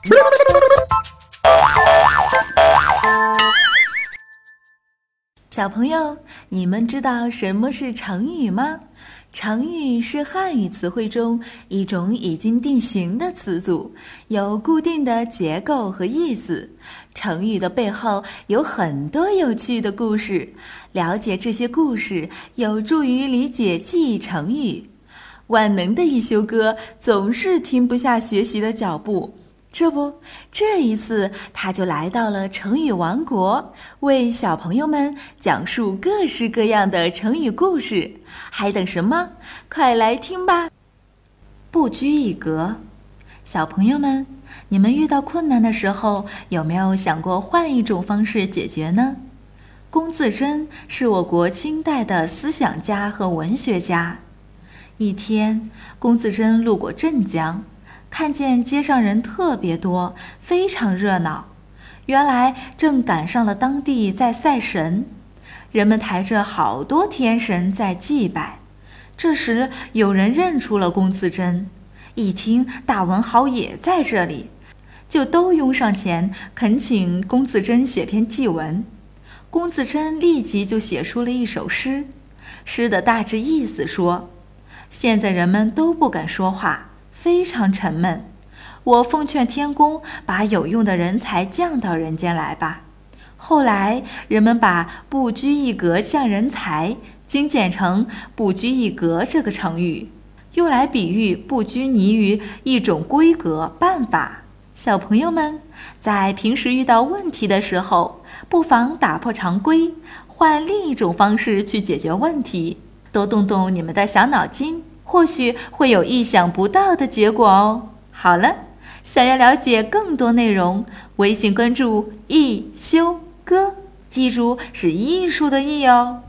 小朋友，你们知道什么是成语吗？成语是汉语词汇中一种已经定型的词组，有固定的结构和意思。成语的背后有很多有趣的故事，了解这些故事有助于理解记忆成语。万能的一休哥总是停不下学习的脚步。这不，这一次他就来到了成语王国，为小朋友们讲述各式各样的成语故事。还等什么？快来听吧！不拘一格，小朋友们，你们遇到困难的时候，有没有想过换一种方式解决呢？龚自珍是我国清代的思想家和文学家。一天，龚自珍路过镇江。看见街上人特别多，非常热闹。原来正赶上了当地在赛神，人们抬着好多天神在祭拜。这时有人认出了龚自珍，一听大文豪也在这里，就都拥上前恳请龚自珍写篇祭文。龚自珍立即就写出了一首诗，诗的大致意思说：现在人们都不敢说话。非常沉闷，我奉劝天公把有用的人才降到人间来吧。后来人们把“不拘一格降人才”精简成“不拘一格”这个成语，用来比喻不拘泥于一种规格办法。小朋友们在平时遇到问题的时候，不妨打破常规，换另一种方式去解决问题，多动动你们的小脑筋。或许会有意想不到的结果哦。好了，想要了解更多内容，微信关注“一休哥”，记住是艺术的“艺”哦。